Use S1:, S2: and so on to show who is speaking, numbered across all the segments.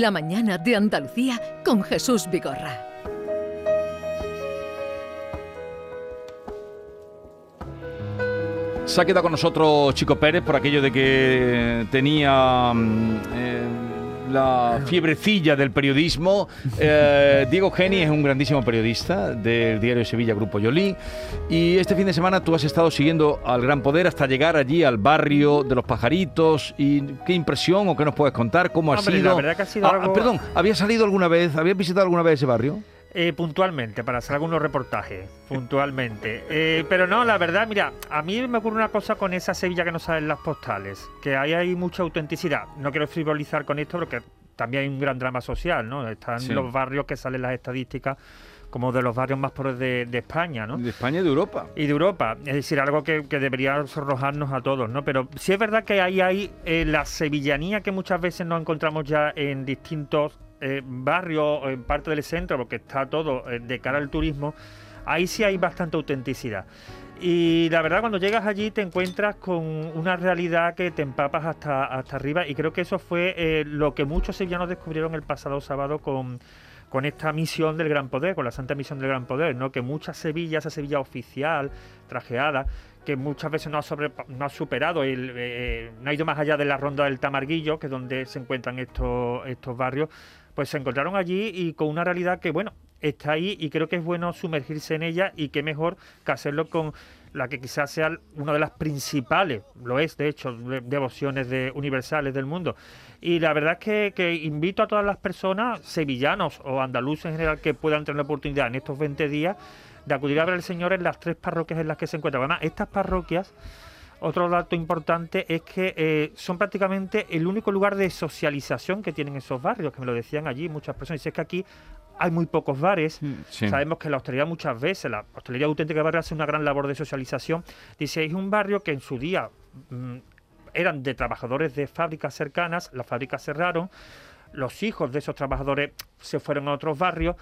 S1: La mañana de Andalucía con Jesús Vigorra.
S2: Se ha quedado con nosotros Chico Pérez por aquello de que tenía mm, eh, la fiebrecilla del periodismo. Eh, Diego Geni es un grandísimo periodista del diario Sevilla Grupo Yolí. Y este fin de semana tú has estado siguiendo al Gran Poder hasta llegar allí al barrio de los pajaritos. ¿Y qué impresión o qué nos puedes contar? ¿Cómo ha
S3: Hombre,
S2: sido?
S3: la verdad que ha sido
S2: Ah,
S3: algo-
S2: Perdón, ¿habías salido alguna vez? ¿Habías visitado alguna vez ese barrio?
S3: Eh, puntualmente, para hacer algunos reportajes, puntualmente. Eh, pero no, la verdad, mira, a mí me ocurre una cosa con esa Sevilla que no salen las postales, que ahí hay mucha autenticidad. No quiero frivolizar con esto porque también hay un gran drama social, ¿no? Están
S2: Sí.
S3: los barrios que salen las estadísticas como de los barrios más pobres de, de España, ¿no?
S2: De España y de Europa.
S3: y de Europa. Es decir, algo que, que debería sonrojarnos a todos, ¿no? Pero sí es verdad que ahí hay eh, la sevillanía que muchas veces nos encontramos ya en distintos eh, barrios, en parte del centro, porque está todo eh, de cara al turismo. Ahí sí hay bastante autenticidad. Y la verdad, cuando llegas allí te encuentras con una realidad que te empapas hasta, hasta arriba. Y creo que eso fue eh, lo que muchos sevillanos descubrieron el pasado sábado con, con esta misión del Gran Poder, con la Santa Misión del Gran Poder, ¿no? Que muchas Sevillas, esa Sevilla oficial, trajeada, que muchas veces no ha, sobre- no ha superado, el, eh, no ha ido más allá de la ronda del Tamarguillo, que es donde se encuentran estos, estos barrios, pues se encontraron allí y con una realidad que, bueno, está ahí y creo que es bueno sumergirse en ella y qué mejor que hacerlo con la que quizás sea una de las principales, lo es de hecho, de- devociones de, universales del mundo. Y la verdad es que, invito a todas las personas, sevillanos o andaluces en general, que puedan tener la oportunidad en estos 20 días de acudir a ver al Señor en las tres parroquias en las que se encuentran. Además, estas parroquias, otro dato importante es que eh, son prácticamente el único lugar de socialización que tienen esos barrios, que me lo decían allí muchas personas. Y es que aquí hay muy pocos bares.
S2: Sí.
S3: Sabemos que la hostelería muchas veces, la hostelería auténtica de barrio hace una gran labor de socialización. Dice, es un barrio que en su día mm, eran de trabajadores de fábricas cercanas, las fábricas cerraron, los hijos de esos trabajadores se fueron a otros barrios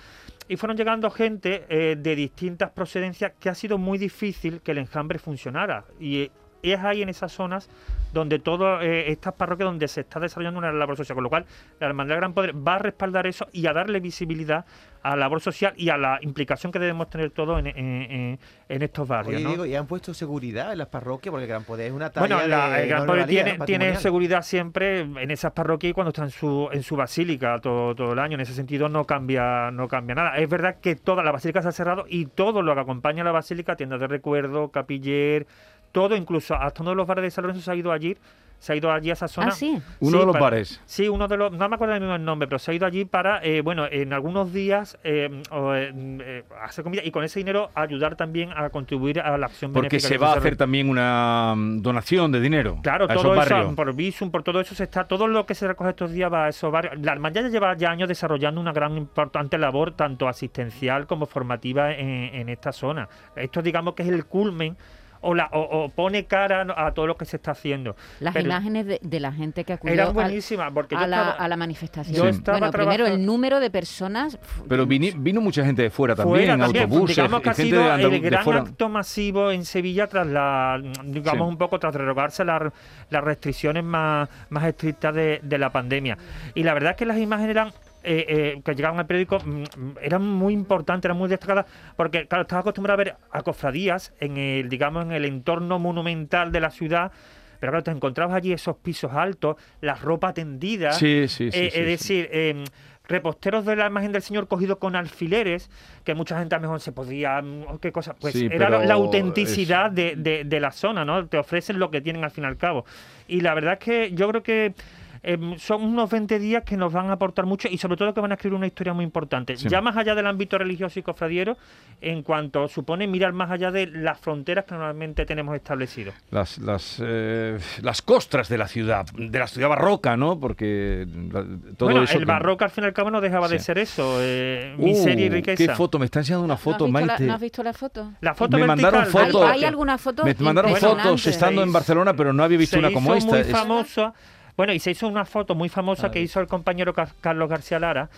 S3: y fueron llegando gente eh, de distintas procedencias que ha sido muy difícil que el enjambre funcionara. Y eh, es ahí en esas zonas donde todas estas parroquias donde se está desarrollando una labor social, con lo cual la Hermandad del Gran Poder va a respaldar eso y a darle visibilidad a la labor social y a la implicación que debemos tener todos en, en- en- en estos barrios.
S4: Oye,
S3: ¿no?
S4: Diego, ¿y han puesto seguridad en las parroquias? Porque el Gran Poder es una talla
S3: Bueno, la-
S4: de
S3: el Gran Poder tiene, tiene seguridad siempre en esas parroquias y cuando está en su, en su basílica todo, todo el año. En ese sentido no cambia, no cambia nada. Es verdad que toda la basílica se ha cerrado y todo lo que acompaña a la basílica, tiendas de recuerdo, capiller, todo, incluso hasta uno de los bares de San Lorenzo se ha ido allí. Se ha ido allí a esa zona.
S5: Ah, sí.
S2: Uno de los
S3: para-
S2: bares.
S3: Sí, uno de los, no me acuerdo mismo el nombre, pero se ha ido allí para, eh, bueno, en algunos días eh, o, eh, eh, hacer comida y con ese dinero ayudar también a contribuir a la acción
S2: Porque
S3: benéfica
S2: se va a hacer también una mm, donación de dinero
S3: Claro,
S2: a esos
S3: todo eso,
S2: barrios.
S3: por Visum, por todo eso se está, todo lo que se recoge estos días va a esos barrios. La hermandad ya lleva ya años desarrollando una gran importante labor, tanto asistencial como formativa en, en esta zona. Esto digamos que es el culmen o, la, o, o pone cara a todo lo que se está haciendo.
S5: Las
S3: Pero
S5: imágenes de, de la gente que acudió
S3: Eran
S5: al-
S3: buenísimas, porque yo
S5: a, la,
S3: estaba-
S5: a la manifestación.
S3: yo estaba
S5: bueno, primero el número de personas.
S2: Pero vino mucha gente de fuera también,
S3: Fuera
S2: en
S3: también,
S2: autobuses,
S3: digamos que ha sido
S2: de,
S3: el gran
S2: fuera.
S3: acto masivo en Sevilla tras la, digamos
S2: Sí.
S3: un poco tras derogarse la- las restricciones más, más estrictas de, de la pandemia. Y la verdad es que las imágenes eran eh, eh, que llegaban al periódico mm, mm, eran muy importantes, eran muy destacadas, porque claro, estaba acostumbrado a ver a cofradías en el, digamos, en el entorno monumental de la ciudad. Pero claro, te encontrabas allí esos pisos altos, la ropa tendida.
S2: Sí, sí, sí,
S3: Eh,
S2: sí,
S3: es decir, eh, reposteros de la imagen del Señor cogidos con alfileres, que mucha gente a lo mejor se podía, mm, o qué cosa, pues
S2: Sí,
S3: era la autenticidad de, de- de la zona, ¿no? Te ofrecen lo que tienen al fin y al cabo. Y la verdad es que yo creo que em, son unos 20 días que nos van a aportar mucho y sobre todo que van a escribir una historia muy importante.
S2: Sí.
S3: Ya más allá del ámbito religioso y cofradiero, en cuanto supone mirar más allá de las fronteras que normalmente tenemos establecido.
S2: Las, las, eh, las costras de la ciudad, de la ciudad barroca, ¿no? Porque la- todo
S3: bueno,
S2: eso...
S3: el
S2: que-
S3: barroco al fin y al cabo no dejaba de ser eso, eh,
S2: Uh,
S3: miseria y riqueza.
S2: ¿Qué foto? Me está enseñando una
S5: ¿No has
S2: foto,
S5: visto la-
S2: Maite.
S5: ¿No has visto la foto?
S3: La foto
S2: Me mandaron fotos.
S5: Hay, hay algunas fotos
S2: Me mandaron fotos estando en Barcelona, pero no había visto
S3: se
S2: una como
S3: hizo
S2: esta.
S3: muy
S2: Es-
S3: famosa. Bueno, y se hizo una foto muy famosa que hizo el compañero Ca- Carlos García Lara.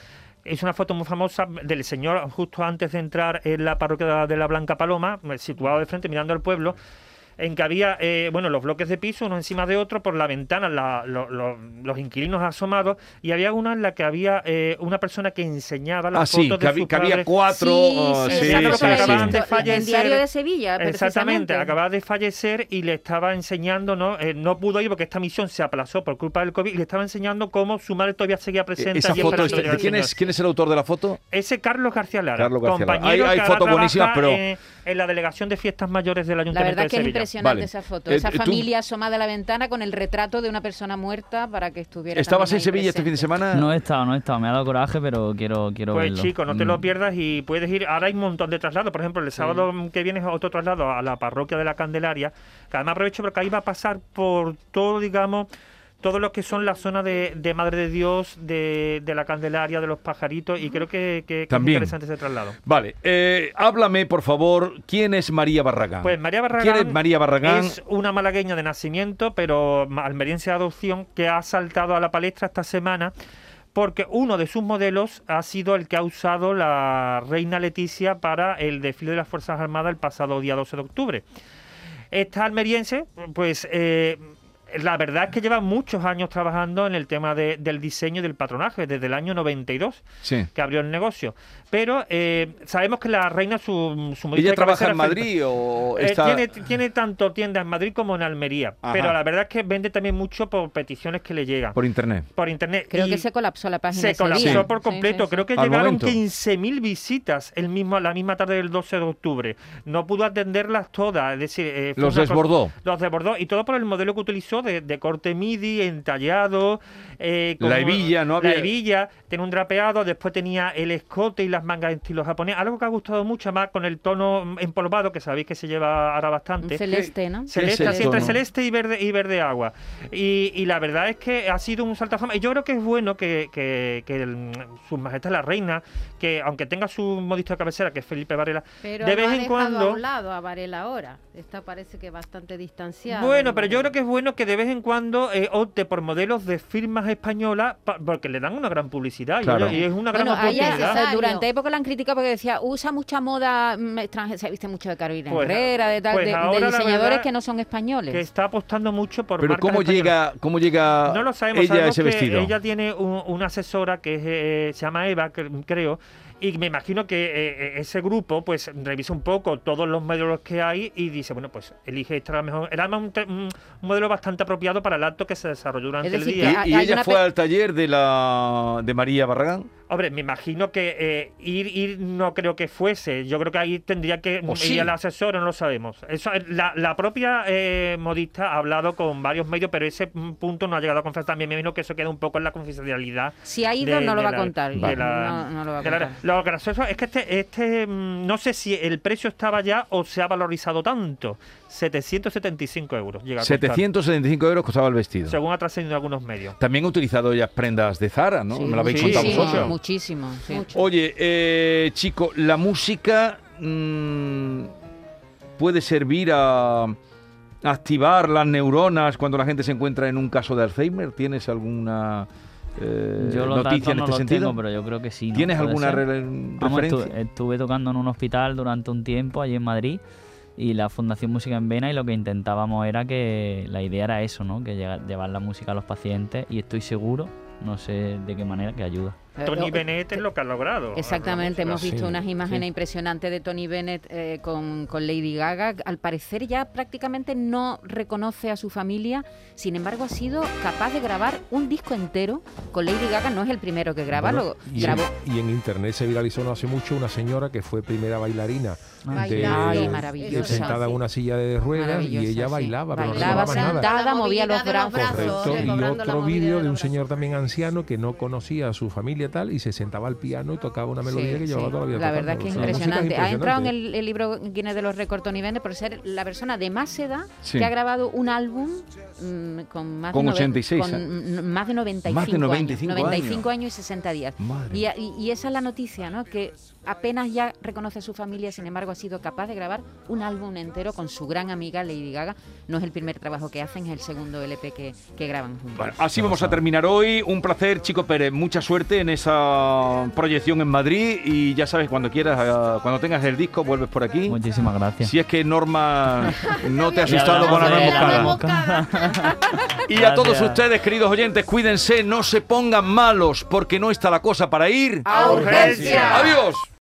S3: Es una foto muy famosa del señor justo antes de entrar en la parroquia de la Blanca Paloma, situado de frente mirando al pueblo. En que había, eh, bueno, los bloques de piso uno encima de otro, por la ventana la- lo- lo- los inquilinos asomados, y había una en la que había eh, una persona que enseñaba las
S2: Ah, sí,
S3: fotos
S2: que,
S3: de
S2: había,
S3: sus
S2: que había cuatro.
S5: Sí,
S2: oh,
S5: sí,
S2: sí, sí,
S3: que
S2: sí.
S3: acababan de
S5: En
S3: fallecer.
S5: Diario de Sevilla,
S3: Exactamente, acababa de fallecer y le estaba enseñando, ¿no? Eh, no pudo ir porque esta misión se aplazó por culpa del COVID y le estaba enseñando cómo su madre todavía seguía presente.
S2: Esa foto, este-
S3: que llegara
S2: ¿de
S3: el
S2: quién es, quién es el autor de la foto?
S3: Ese Carlos García Lara,
S2: Carlos García Lara.
S3: compañero
S2: Hay- hay
S3: que
S2: fotos buenísimas, pero-
S3: en, la delegación de fiestas mayores del
S5: La
S3: Ayuntamiento
S5: verdad
S3: de
S5: es que es impresionante
S2: Vale.
S5: esa foto.
S2: Eh,
S5: esa
S2: tú-
S5: familia asomada a la ventana con el retrato de una persona muerta para que estuviera.
S2: ¿Estabas en Sevilla este fin de semana?
S6: No he estado, no he estado. Me ha dado coraje, pero quiero, quiero
S3: Pues
S6: verlo.
S3: chico, no te
S6: Mm.
S3: lo pierdas y puedes ir. Ahora hay un montón de traslados. Por ejemplo, el sábado que viene es otro traslado a la parroquia de la Candelaria. Que además aprovecho porque ahí va a pasar por todo, digamos, todo lo que son la zona de, de Madre de Dios, de, de la Candelaria, de los pajaritos. Y creo que, que- que es
S2: También.
S3: interesante ese traslado.
S2: Vale, eh, háblame por favor, ¿quién es María Barragán?
S3: Pues María Barragán,
S2: ¿Quién es María Barragán?
S3: es una malagueña de nacimiento, pero almeriense de adopción, que ha saltado a la palestra esta semana porque uno de sus modelos ha sido el que ha usado la reina Leticia para el desfile de las Fuerzas Armadas el pasado día 12 de octubre. Esta almeriense, pues eh, la verdad es que lleva muchos años trabajando en el tema de- del diseño y del patronaje, desde el año 92
S2: Sí.
S3: que abrió el negocio. Pero eh, sabemos que la reina, su, su
S2: ¿Ella trabaja en Madrid o
S3: eh,
S2: está...?
S3: tiene, tiene tanto tiendas en Madrid como en Almería.
S2: Ajá.
S3: Pero la verdad es que vende también mucho por peticiones que le llegan.
S2: Por internet.
S3: Por internet.
S5: Creo
S3: Y
S5: que se colapsó la página.
S3: se colapsó
S5: día.
S3: por completo.
S5: sí, sí.
S3: Creo que
S2: Al
S3: llegaron
S2: momento.
S3: 15.000 visitas el mismo, la misma tarde del 12 de octubre. No pudo atenderlas todas. Es decir, eh, fue
S2: Los
S3: cosa-
S2: desbordó.
S3: Los desbordó. Y todo por el modelo que utilizó de, de corte MIDI, entallado. eh,
S2: La hebilla, ¿no? Había-
S3: La hebilla, tiene un drapeado, después tenía el escote y las mangas en estilo japonés. Algo que ha gustado mucho más con el tono empolvado, que sabéis que se lleva ahora bastante.
S5: celeste, ¿no?
S3: Celeste, así entre celeste y verde y verde agua. Y, y la verdad es que ha sido un salto a fama. Y yo creo que es bueno que, que, que el- su majestad la reina, que aunque tenga su modista de cabecera, que es Felipe Varela,
S7: Pero
S3: de vez
S7: ha
S3: en cuando.
S7: a un lado a Varela ahora. Esta parece que bastante distanciada.
S3: Bueno, pero yo creo que es bueno que de vez en cuando eh, opte por modelos de firmas españolas pa- porque le dan una gran publicidad y,
S2: Claro.
S3: oye, y es una gran
S5: Bueno, ella,
S3: oportunidad.
S5: durante época la han criticado porque decía, usa mucha moda mm, extranjera, se viste mucho de Carolina
S3: Pues,
S5: Herrera, de, tal,
S3: pues
S5: de- de diseñadores que no son españoles.
S3: que está apostando mucho por
S2: Pero ¿cómo
S3: españolas.
S2: llega, ¿cómo llega
S3: No lo sabemos,
S2: ella a
S3: sabemos
S2: ese
S3: que
S2: vestido?
S3: ella tiene un- una asesora que es, eh, se llama Eva, cre- creo, y me imagino que eh, ese grupo pues revisa un poco todos los modelos que hay y dice, bueno, pues elige esta la mejor. Era un, un modelo bastante apropiado para el acto que se desarrolló durante
S5: decir,
S3: el
S2: ¿Y,
S3: día.
S2: y
S5: hay
S2: ella fue al taller de la de María Barragán?
S3: Hombre, me imagino que eh, ir, ir no creo que fuese. Yo creo que ahí tendría que
S2: ¿O sí?
S3: ir al asesor, no lo sabemos. Eso, eh, la, la propia eh, modista ha hablado con varios medios, pero ese mm, punto no ha llegado a confesar. También me imagino que eso queda un poco en la confidencialidad
S5: Si ha ido,
S3: de-
S5: no lo
S3: de
S5: va a
S3: la-
S5: contar.
S3: de la-
S5: no, no lo va a contar.
S3: Lo gracioso es que este, este mm, no sé si el precio estaba ya o se ha valorizado tanto. 775 euros llega a costar,
S2: 775 euros costaba el vestido.
S3: según ha trascendido algunos medios.
S2: También ha utilizado ellas prendas de Zara, ¿no?
S5: Sí,
S2: Me lo habéis
S3: sí,
S2: contado
S3: sí,
S2: vosotros.
S5: Muchísimo, sí.
S2: Oye, eh, chico, la música mm, puede servir a activar las neuronas cuando la gente se encuentra en un caso de Alzheimer. ¿Tienes alguna eh,
S6: Yo los
S2: noticia en
S6: no
S2: este sentido?
S6: tengo, pero yo creo que sí. ¿no?
S2: ¿Tienes alguna re-
S6: Vamos,
S2: referencia?
S6: estuve tocando en un hospital durante un tiempo allí en Madrid y la Fundación Música en Vena y lo que intentábamos era que la idea era eso, ¿no? Que llega- llevar la música a los pacientes y estoy seguro, no sé de qué manera, que ayuda.
S3: Tony
S5: Eh,
S3: Bennett es lo que ha logrado.
S5: Exactamente, hemos visto
S8: sí,
S5: unas imágenes
S6: sí.
S5: impresionantes de Tony Bennett eh, con, con Lady Gaga. Al parecer ya prácticamente no reconoce a su familia, sin embargo ha sido capaz de grabar un disco entero con Lady Gaga. No es el primero que graba,
S8: Bueno,
S5: lo
S8: y,
S5: grabó.
S8: en, y en internet se viralizó no hace mucho una señora que fue primera bailarina
S6: Ah,
S8: de,
S5: Ay, maravillosa.
S8: sentada en una silla de ruedas y ella
S5: sí.
S8: bailaba, pero
S5: Bailaba
S8: no nada.
S5: sentada, movía los brazos.
S8: Correcto, y
S7: recobrando la
S8: otro vídeo
S7: de
S8: de un señor también anciano que no conocía a su familia tal y se sentaba al piano y tocaba una melodía
S5: Sí,
S8: que llevaba
S5: sí.
S8: toda la vida
S5: La verdad que es
S8: música
S5: impresionante. Ha entrado en
S8: impresionante.
S5: el, el libro Guinness de los récords Tony Bennett por ser la persona de más edad
S2: Sí.
S5: que ha grabado un álbum mm, con más
S2: Con
S5: de nove-
S2: 86
S5: con, mm, más de 95,
S2: Más de 95
S5: años.
S2: años.
S5: 95 años y 60 días. Y, a- y- y esa es la noticia, ¿no? Que apenas ya reconoce a su familia, sin embargo ha sido capaz de grabar un álbum entero con su gran amiga Lady Gaga. No es el primer trabajo que hacen, es el segundo LP que, que graban juntos.
S2: Bueno, así vamos a terminar hoy. Un placer, Chico Pérez. Mucha suerte en esa proyección en Madrid y ya sabes, cuando quieras, eh, cuando tengas el disco, vuelves por aquí.
S6: Muchísimas gracias.
S2: Si es que Norma no te ha asustado con la
S6: hablamos
S2: nuez
S6: de la
S2: moscada.
S6: moscada.
S2: Y a todos ustedes, queridos oyentes, cuídense, no se pongan malos, porque no está la cosa para ir.
S3: ¡A urgencia!
S2: ¡Adiós!